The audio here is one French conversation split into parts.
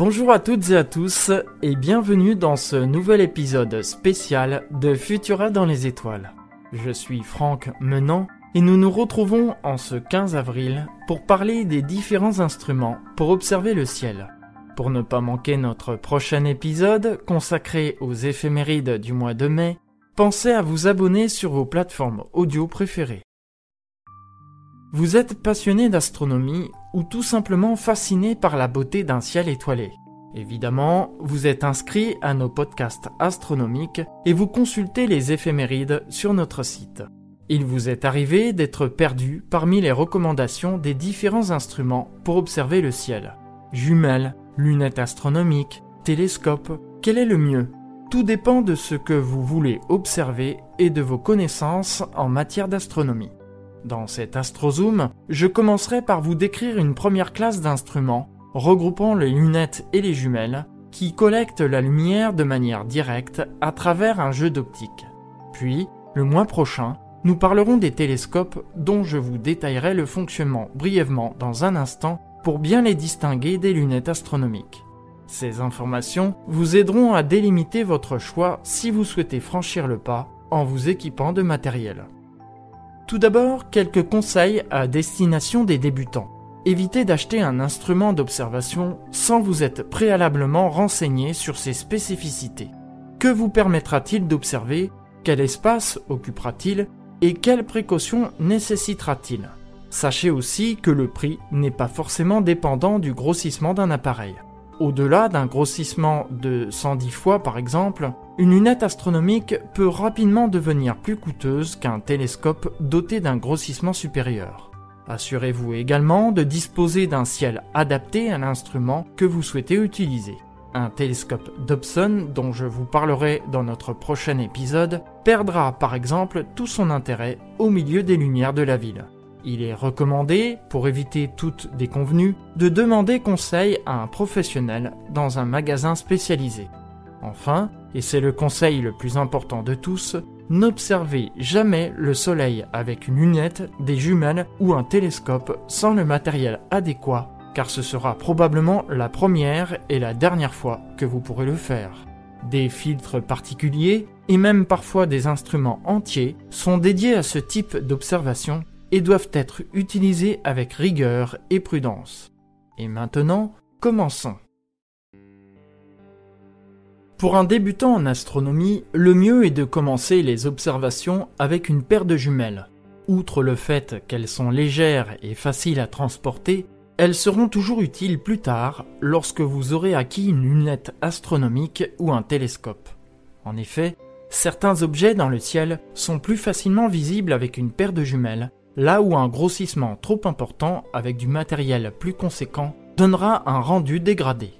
Bonjour à toutes et à tous et bienvenue dans ce nouvel épisode spécial de Futura dans les étoiles. Je suis Franck Menant et nous nous retrouvons en ce 15 avril pour parler des différents instruments pour observer le ciel. Pour ne pas manquer notre prochain épisode consacré aux éphémérides du mois de mai, pensez à vous abonner sur vos plateformes audio préférées. Vous êtes passionné d'astronomie ou tout simplement fasciné par la beauté d'un ciel étoilé. Évidemment, vous êtes inscrit à nos podcasts astronomiques et vous consultez les éphémérides sur notre site. Il vous est arrivé d'être perdu parmi les recommandations des différents instruments pour observer le ciel. Jumelles, lunettes astronomiques, télescopes, quel est le mieux? Tout dépend de ce que vous voulez observer et de vos connaissances en matière d'astronomie. Dans cet astrozoom, je commencerai par vous décrire une première classe d'instruments regroupant les lunettes et les jumelles qui collectent la lumière de manière directe à travers un jeu d'optique. Puis, le mois prochain, nous parlerons des télescopes dont je vous détaillerai le fonctionnement brièvement dans un instant pour bien les distinguer des lunettes astronomiques. Ces informations vous aideront à délimiter votre choix si vous souhaitez franchir le pas en vous équipant de matériel. Tout d'abord, quelques conseils à destination des débutants. Évitez d'acheter un instrument d'observation sans vous être préalablement renseigné sur ses spécificités. Que vous permettra-t-il d'observer? Quel espace occupera-t-il? Et quelles précautions nécessitera-t-il? Sachez aussi que le prix n'est pas forcément dépendant du grossissement d'un appareil. Au-delà d'un grossissement de 110 fois par exemple, une lunette astronomique peut rapidement devenir plus coûteuse qu'un télescope doté d'un grossissement supérieur. Assurez-vous également de disposer d'un ciel adapté à l'instrument que vous souhaitez utiliser. Un télescope Dobson, dont je vous parlerai dans notre prochain épisode, perdra par exemple tout son intérêt au milieu des lumières de la ville. Il est recommandé, pour éviter toute déconvenue, de demander conseil à un professionnel dans un magasin spécialisé. Enfin, et c'est le conseil le plus important de tous, n'observez jamais le Soleil avec une lunette, des jumelles ou un télescope sans le matériel adéquat, car ce sera probablement la première et la dernière fois que vous pourrez le faire. Des filtres particuliers, et même parfois des instruments entiers, sont dédiés à ce type d'observation et doivent être utilisés avec rigueur et prudence. Et maintenant, commençons. Pour un débutant en astronomie, le mieux est de commencer les observations avec une paire de jumelles. Outre le fait qu'elles sont légères et faciles à transporter, elles seront toujours utiles plus tard lorsque vous aurez acquis une lunette astronomique ou un télescope. En effet, certains objets dans le ciel sont plus facilement visibles avec une paire de jumelles là où un grossissement trop important avec du matériel plus conséquent donnera un rendu dégradé.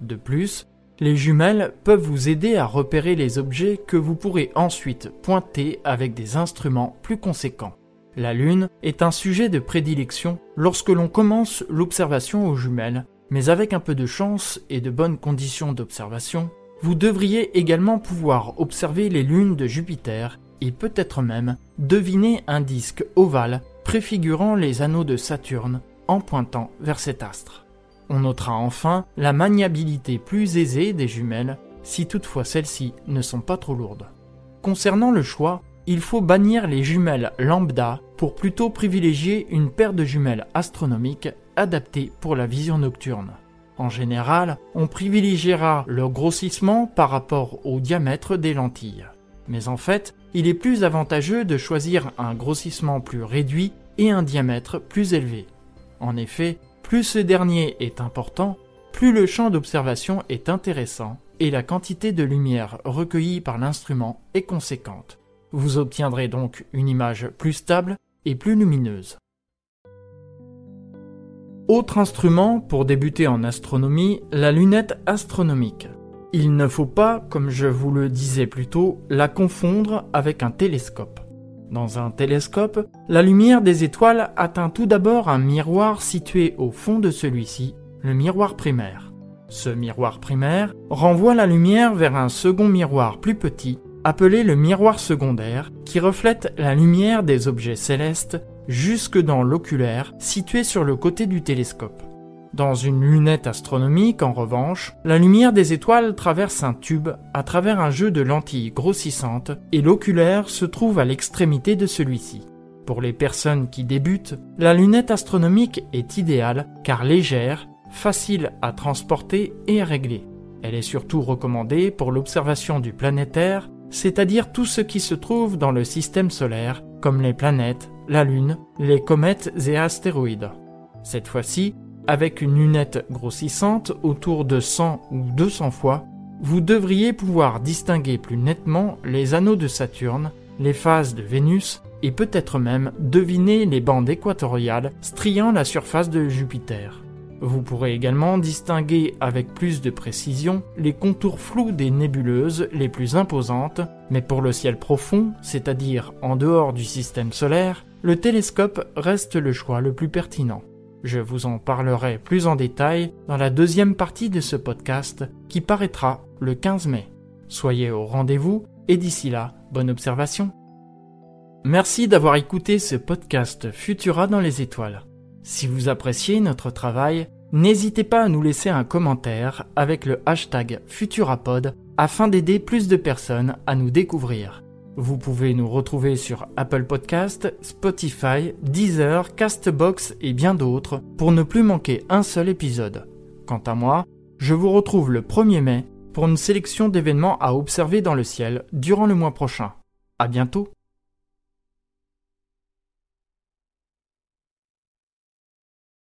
De plus, les jumelles peuvent vous aider à repérer les objets que vous pourrez ensuite pointer avec des instruments plus conséquents. La Lune est un sujet de prédilection lorsque l'on commence l'observation aux jumelles, mais avec un peu de chance et de bonnes conditions d'observation, vous devriez également pouvoir observer les lunes de Jupiter peut-être même deviner un disque ovale préfigurant les anneaux de Saturne en pointant vers cet astre. On notera enfin la maniabilité plus aisée des jumelles si toutefois celles-ci ne sont pas trop lourdes. Concernant le choix, il faut bannir les jumelles lambda pour plutôt privilégier une paire de jumelles astronomiques adaptées pour la vision nocturne. En général, on privilégiera leur grossissement par rapport au diamètre des lentilles. Mais en fait, il est plus avantageux de choisir un grossissement plus réduit et un diamètre plus élevé. En effet, plus ce dernier est important, plus le champ d'observation est intéressant et la quantité de lumière recueillie par l'instrument est conséquente. Vous obtiendrez donc une image plus stable et plus lumineuse. Autre instrument pour débuter en astronomie, la lunette astronomique. Il ne faut pas, comme je vous le disais plus tôt, la confondre avec un télescope. Dans un télescope, la lumière des étoiles atteint tout d'abord un miroir situé au fond de celui-ci, le miroir primaire. Ce miroir primaire renvoie la lumière vers un second miroir plus petit, appelé le miroir secondaire, qui reflète la lumière des objets célestes jusque dans l'oculaire situé sur le côté du télescope. Dans une lunette astronomique, en revanche, la lumière des étoiles traverse un tube à travers un jeu de lentilles grossissantes et l'oculaire se trouve à l'extrémité de celui-ci. Pour les personnes qui débutent, la lunette astronomique est idéale car légère, facile à transporter et à régler. Elle est surtout recommandée pour l'observation du planétaire, c'est-à-dire tout ce qui se trouve dans le système solaire, comme les planètes, la Lune, les comètes et astéroïdes. Cette fois-ci, avec une lunette grossissante autour de 100 ou 200 fois, vous devriez pouvoir distinguer plus nettement les anneaux de Saturne, les phases de Vénus et peut-être même deviner les bandes équatoriales striant la surface de Jupiter. Vous pourrez également distinguer avec plus de précision les contours flous des nébuleuses les plus imposantes, mais pour le ciel profond, c'est-à-dire en dehors du système solaire, le télescope reste le choix le plus pertinent. Je vous en parlerai plus en détail dans la deuxième partie de ce podcast qui paraîtra le 15 mai. Soyez au rendez-vous et d'ici là, bonne observation. Merci d'avoir écouté ce podcast Futura dans les étoiles. Si vous appréciez notre travail, n'hésitez pas à nous laisser un commentaire avec le hashtag Futurapod afin d'aider plus de personnes à nous découvrir. Vous pouvez nous retrouver sur Apple Podcast, Spotify, Deezer, Castbox et bien d'autres pour ne plus manquer un seul épisode. Quant à moi, je vous retrouve le 1er mai pour une sélection d'événements à observer dans le ciel durant le mois prochain. À bientôt!